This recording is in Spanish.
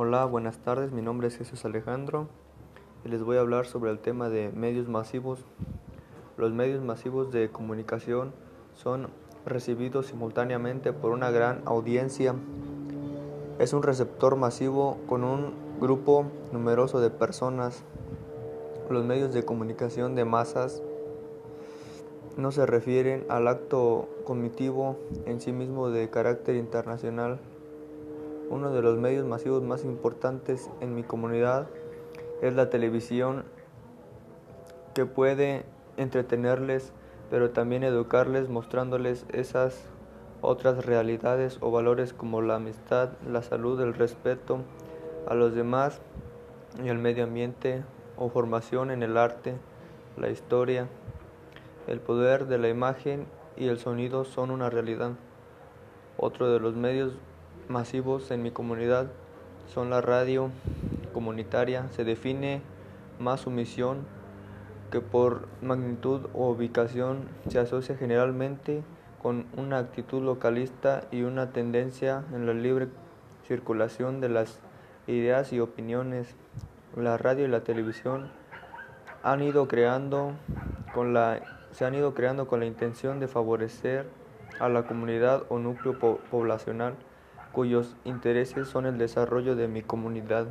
Hola, buenas tardes. Mi nombre es Jesús Alejandro y les voy a hablar sobre el tema de medios masivos. Los medios masivos de comunicación son recibidos simultáneamente por una gran audiencia. Es un receptor masivo con un grupo numeroso de personas. Los medios de comunicación de masas no se refieren al acto cognitivo en sí mismo de carácter internacional. Uno de los medios masivos más importantes en mi comunidad es la televisión que puede entretenerles pero también educarles mostrándoles esas otras realidades o valores como la amistad, la salud, el respeto a los demás y el medio ambiente o formación en el arte, la historia. El poder de la imagen y el sonido son una realidad. Otro de los medios masivos en mi comunidad son la radio comunitaria. Se define más su misión que por magnitud o ubicación se asocia generalmente con una actitud localista y una tendencia en la libre circulación de las ideas y opiniones. La radio y la televisión han ido creando con la se han ido creando con la intención de favorecer a la comunidad o núcleo poblacional cuyos intereses son el desarrollo de mi comunidad.